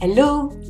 Hello,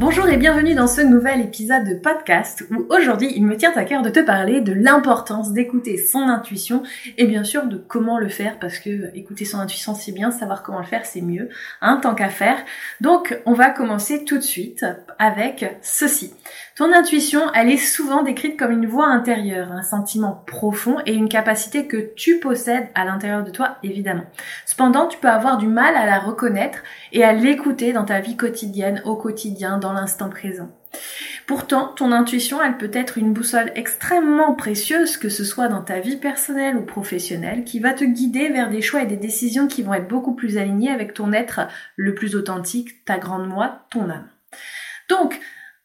Bonjour et bienvenue dans ce nouvel épisode de podcast où aujourd'hui il me tient à cœur de te parler de l'importance d'écouter son intuition et bien sûr de comment le faire parce que écouter son intuition c'est bien, savoir comment le faire c'est mieux, hein, tant qu'à faire. Donc on va commencer tout de suite avec ceci. Ton intuition, elle est souvent décrite comme une voix intérieure, un sentiment profond et une capacité que tu possèdes à l'intérieur de toi, évidemment. Cependant, tu peux avoir du mal à la reconnaître et à l'écouter dans ta vie quotidienne, au quotidien, l'instant présent. Pourtant, ton intuition, elle peut être une boussole extrêmement précieuse, que ce soit dans ta vie personnelle ou professionnelle, qui va te guider vers des choix et des décisions qui vont être beaucoup plus alignés avec ton être le plus authentique, ta grande moi, ton âme. Donc,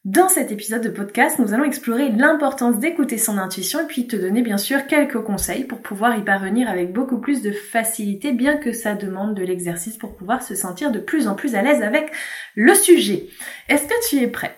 dans cet épisode de podcast, nous allons explorer l'importance d'écouter son intuition et puis te donner bien sûr quelques conseils pour pouvoir y parvenir avec beaucoup plus de facilité, bien que ça demande de l'exercice pour pouvoir se sentir de plus en plus à l'aise avec le sujet. Est-ce que tu es prêt?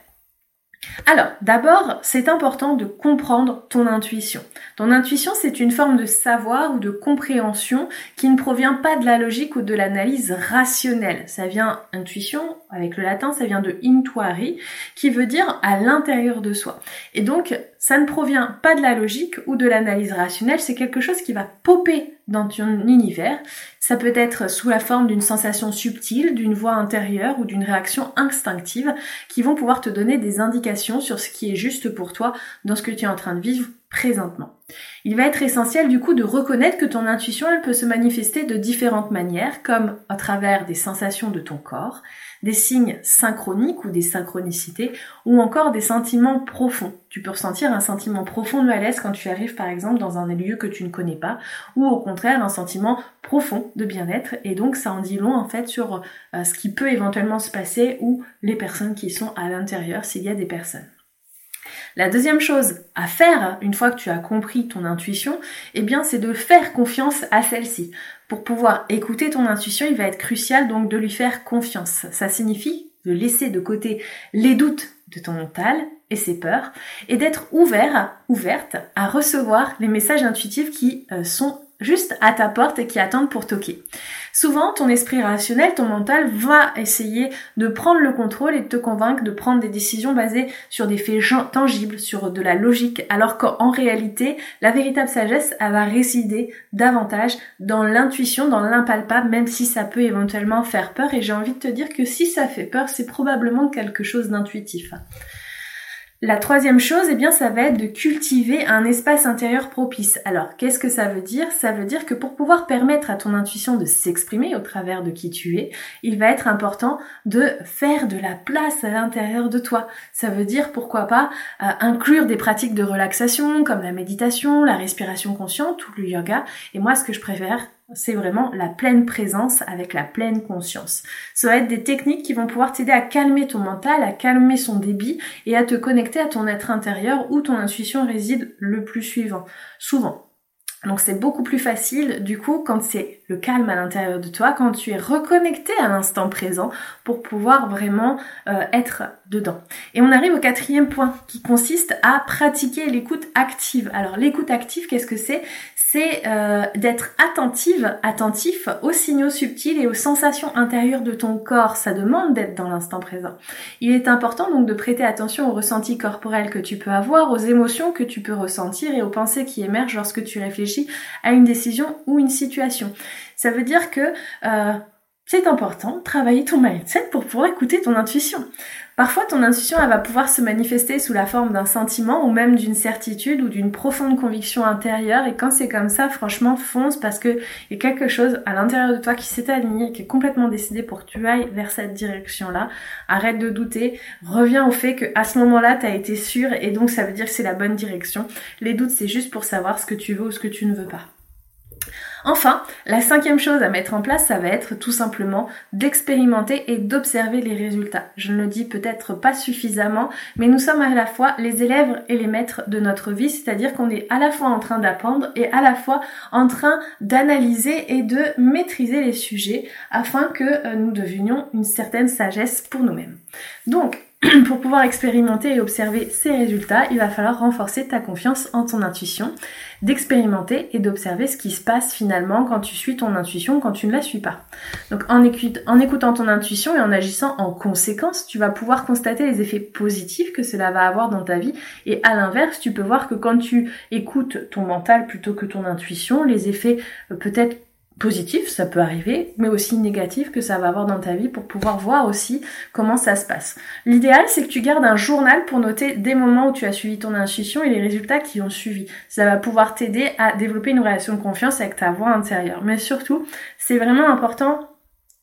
Alors, d'abord, c'est important de comprendre ton intuition. Ton intuition, c'est une forme de savoir ou de compréhension qui ne provient pas de la logique ou de l'analyse rationnelle. Ça vient, intuition, avec le latin, ça vient de intuari, qui veut dire à l'intérieur de soi. Et donc, ça ne provient pas de la logique ou de l'analyse rationnelle, c'est quelque chose qui va popper dans ton univers. Ça peut être sous la forme d'une sensation subtile, d'une voix intérieure ou d'une réaction instinctive qui vont pouvoir te donner des indications sur ce qui est juste pour toi dans ce que tu es en train de vivre présentement. Il va être essentiel du coup de reconnaître que ton intuition elle peut se manifester de différentes manières comme à travers des sensations de ton corps, des signes synchroniques ou des synchronicités, ou encore des sentiments profonds. Tu peux ressentir un sentiment profond de malaise quand tu arrives par exemple dans un lieu que tu ne connais pas, ou au contraire un sentiment profond de bien-être, et donc ça en dit long en fait sur euh, ce qui peut éventuellement se passer ou les personnes qui sont à l'intérieur s'il y a des personnes. La deuxième chose à faire, une fois que tu as compris ton intuition, eh bien, c'est de faire confiance à celle-ci. Pour pouvoir écouter ton intuition, il va être crucial donc de lui faire confiance. Ça signifie de laisser de côté les doutes de ton mental et ses peurs et d'être ouvert, ouverte à recevoir les messages intuitifs qui euh, sont juste à ta porte et qui attendent pour toquer. Souvent, ton esprit rationnel, ton mental va essayer de prendre le contrôle et de te convaincre de prendre des décisions basées sur des faits tangibles, sur de la logique, alors qu'en réalité, la véritable sagesse, elle va résider davantage dans l'intuition, dans l'impalpable, même si ça peut éventuellement faire peur. Et j'ai envie de te dire que si ça fait peur, c'est probablement quelque chose d'intuitif. La troisième chose, eh bien, ça va être de cultiver un espace intérieur propice. Alors, qu'est-ce que ça veut dire? Ça veut dire que pour pouvoir permettre à ton intuition de s'exprimer au travers de qui tu es, il va être important de faire de la place à l'intérieur de toi. Ça veut dire, pourquoi pas, euh, inclure des pratiques de relaxation comme la méditation, la respiration consciente ou le yoga. Et moi, ce que je préfère, c'est vraiment la pleine présence avec la pleine conscience. Ça va être des techniques qui vont pouvoir t'aider à calmer ton mental, à calmer son débit et à te connecter à ton être intérieur où ton intuition réside le plus suivant, souvent. Donc c'est beaucoup plus facile du coup quand c'est le calme à l'intérieur de toi, quand tu es reconnecté à l'instant présent pour pouvoir vraiment euh, être dedans. Et on arrive au quatrième point qui consiste à pratiquer l'écoute active. Alors l'écoute active, qu'est-ce que c'est? C'est euh, d'être attentive, attentif aux signaux subtils et aux sensations intérieures de ton corps. Ça demande d'être dans l'instant présent. Il est important donc de prêter attention aux ressentis corporels que tu peux avoir, aux émotions que tu peux ressentir et aux pensées qui émergent lorsque tu réfléchis réfléchi à une décision ou une situation. Ça veut dire que euh, c'est important de travailler ton mindset pour pouvoir écouter ton intuition. Parfois, ton intuition, elle va pouvoir se manifester sous la forme d'un sentiment ou même d'une certitude ou d'une profonde conviction intérieure. Et quand c'est comme ça, franchement, fonce parce que y a quelque chose à l'intérieur de toi qui s'est aligné, qui est complètement décidé pour que tu ailles vers cette direction-là. Arrête de douter. Reviens au fait que à ce moment-là, tu as été sûr et donc ça veut dire que c'est la bonne direction. Les doutes, c'est juste pour savoir ce que tu veux ou ce que tu ne veux pas. Enfin, la cinquième chose à mettre en place, ça va être tout simplement d'expérimenter et d'observer les résultats. Je ne le dis peut-être pas suffisamment, mais nous sommes à la fois les élèves et les maîtres de notre vie, c'est-à-dire qu'on est à la fois en train d'apprendre et à la fois en train d'analyser et de maîtriser les sujets afin que euh, nous devenions une certaine sagesse pour nous-mêmes. Donc, pour pouvoir expérimenter et observer ces résultats, il va falloir renforcer ta confiance en ton intuition, d'expérimenter et d'observer ce qui se passe finalement quand tu suis ton intuition, quand tu ne la suis pas. Donc en, écoutant ton intuition et en agissant en conséquence, tu vas pouvoir constater les effets positifs que cela va avoir dans ta vie. Et à l'inverse, tu peux voir que quand tu écoutes ton mental plutôt que ton intuition, les effets euh, peut-être positif, ça peut arriver, mais aussi négatif que ça va avoir dans ta vie pour pouvoir voir aussi comment ça se passe. L'idéal, c'est que tu gardes un journal pour noter des moments où tu as suivi ton intuition et les résultats qui ont suivi. Ça va pouvoir t'aider à développer une relation de confiance avec ta voix intérieure. Mais surtout, c'est vraiment important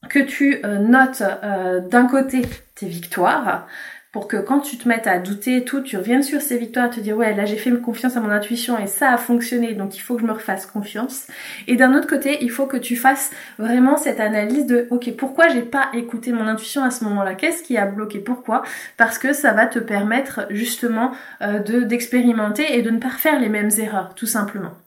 que tu euh, notes euh, d'un côté tes victoires, pour que quand tu te mettes à douter et tout, tu reviennes sur ces victoires, te dire ouais là j'ai fait confiance à mon intuition et ça a fonctionné donc il faut que je me refasse confiance. Et d'un autre côté, il faut que tu fasses vraiment cette analyse de ok pourquoi j'ai pas écouté mon intuition à ce moment-là, qu'est-ce qui a bloqué, pourquoi? Parce que ça va te permettre justement euh, de d'expérimenter et de ne pas faire les mêmes erreurs tout simplement.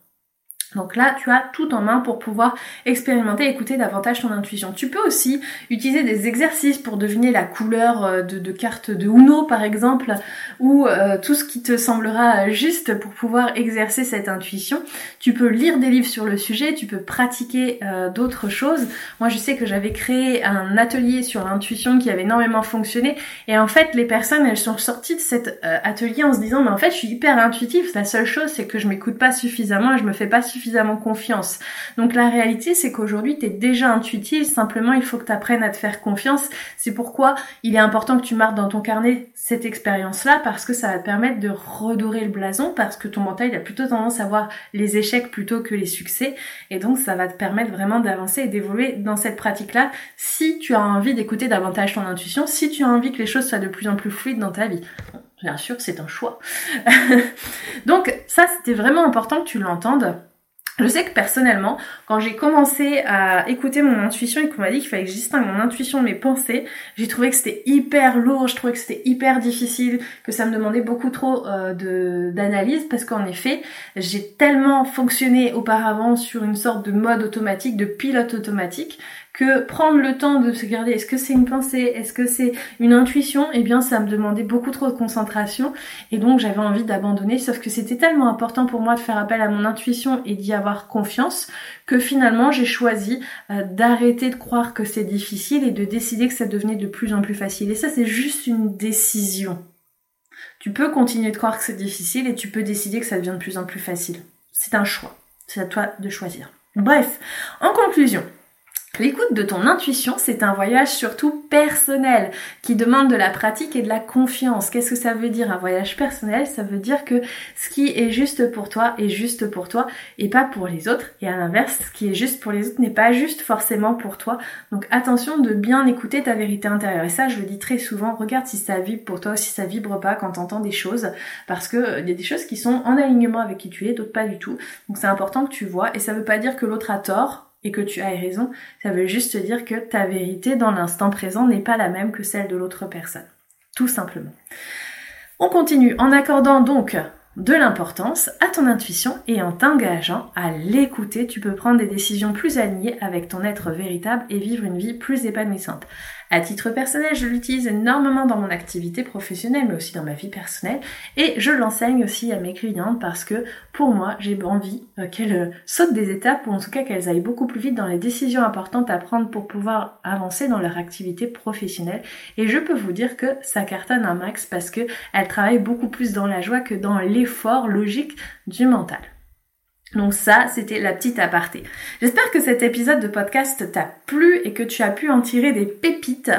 Donc là, tu as tout en main pour pouvoir expérimenter écouter davantage ton intuition. Tu peux aussi utiliser des exercices pour deviner la couleur euh, de, de carte de Uno par exemple, ou euh, tout ce qui te semblera juste pour pouvoir exercer cette intuition. Tu peux lire des livres sur le sujet, tu peux pratiquer euh, d'autres choses. Moi, je sais que j'avais créé un atelier sur l'intuition qui avait énormément fonctionné, et en fait, les personnes, elles sont sorties de cet atelier en se disant, mais en fait, je suis hyper intuitive. La seule chose, c'est que je m'écoute pas suffisamment et je me fais pas suffisamment confiance. Donc la réalité, c'est qu'aujourd'hui, tu es déjà intuitive, simplement il faut que tu apprennes à te faire confiance. C'est pourquoi il est important que tu marques dans ton carnet cette expérience-là, parce que ça va te permettre de redorer le blason, parce que ton mental, il a plutôt tendance à voir les échecs plutôt que les succès, et donc ça va te permettre vraiment d'avancer et d'évoluer dans cette pratique-là, si tu as envie d'écouter davantage ton intuition, si tu as envie que les choses soient de plus en plus fluides dans ta vie. Bien sûr, c'est un choix. Donc ça, c'était vraiment important que tu l'entendes. Je sais que personnellement, quand j'ai commencé à écouter mon intuition et qu'on m'a dit qu'il fallait que je distingue mon intuition de mes pensées, j'ai trouvé que c'était hyper lourd, je trouvais que c'était hyper difficile, que ça me demandait beaucoup trop euh, d'analyse parce qu'en effet, j'ai tellement fonctionné auparavant sur une sorte de mode automatique, de pilote automatique, que prendre le temps de se garder, est-ce que c'est une pensée, est-ce que c'est une intuition, eh bien ça me demandait beaucoup trop de concentration et donc j'avais envie d'abandonner, sauf que c'était tellement important pour moi de faire appel à mon intuition et d'y avoir confiance que finalement j'ai choisi euh, d'arrêter de croire que c'est difficile et de décider que ça devenait de plus en plus facile. Et ça c'est juste une décision. Tu peux continuer de croire que c'est difficile et tu peux décider que ça devient de plus en plus facile. C'est un choix. C'est à toi de choisir. Bref, en conclusion, L'écoute de ton intuition, c'est un voyage surtout personnel qui demande de la pratique et de la confiance. Qu'est-ce que ça veut dire un voyage personnel? Ça veut dire que ce qui est juste pour toi est juste pour toi et pas pour les autres. Et à l'inverse, ce qui est juste pour les autres n'est pas juste forcément pour toi. Donc attention de bien écouter ta vérité intérieure. Et ça, je le dis très souvent, regarde si ça vibre pour toi si ça vibre pas quand t'entends des choses. Parce que euh, il y a des choses qui sont en alignement avec qui tu es, d'autres pas du tout. Donc c'est important que tu vois. Et ça veut pas dire que l'autre a tort et que tu as raison, ça veut juste dire que ta vérité dans l'instant présent n'est pas la même que celle de l'autre personne. Tout simplement. On continue en accordant donc de l'importance à ton intuition et en t'engageant à l'écouter, tu peux prendre des décisions plus alignées avec ton être véritable et vivre une vie plus épanouissante. À titre personnel, je l'utilise énormément dans mon activité professionnelle, mais aussi dans ma vie personnelle, et je l'enseigne aussi à mes clientes parce que pour moi, j'ai envie euh, qu'elles euh, sautent des étapes ou en tout cas qu'elles aillent beaucoup plus vite dans les décisions importantes à prendre pour pouvoir avancer dans leur activité professionnelle. Et je peux vous dire que ça cartonne un max parce que elles travaillent beaucoup plus dans la joie que dans l'effort logique du mental. Donc ça, c'était la petite aparté. J'espère que cet épisode de podcast t'a plu et que tu as pu en tirer des pépites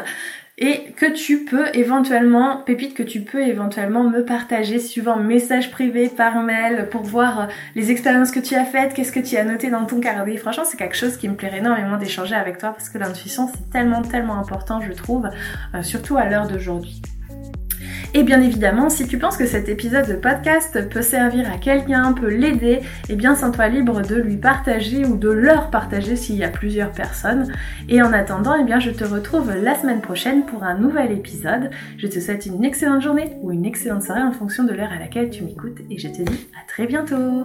et que tu peux éventuellement, pépite que tu peux éventuellement me partager suivant message privé par mail pour voir les expériences que tu as faites, qu'est-ce que tu as noté dans ton carnet. Franchement, c'est quelque chose qui me plairait énormément d'échanger avec toi parce que l'intuition, c'est tellement, tellement important, je trouve, euh, surtout à l'heure d'aujourd'hui. Et bien évidemment, si tu penses que cet épisode de podcast peut servir à quelqu'un, peut l'aider, eh bien sens-toi libre de lui partager ou de leur partager s'il y a plusieurs personnes. Et en attendant, eh bien je te retrouve la semaine prochaine pour un nouvel épisode. Je te souhaite une excellente journée ou une excellente soirée en fonction de l'heure à laquelle tu m'écoutes et je te dis à très bientôt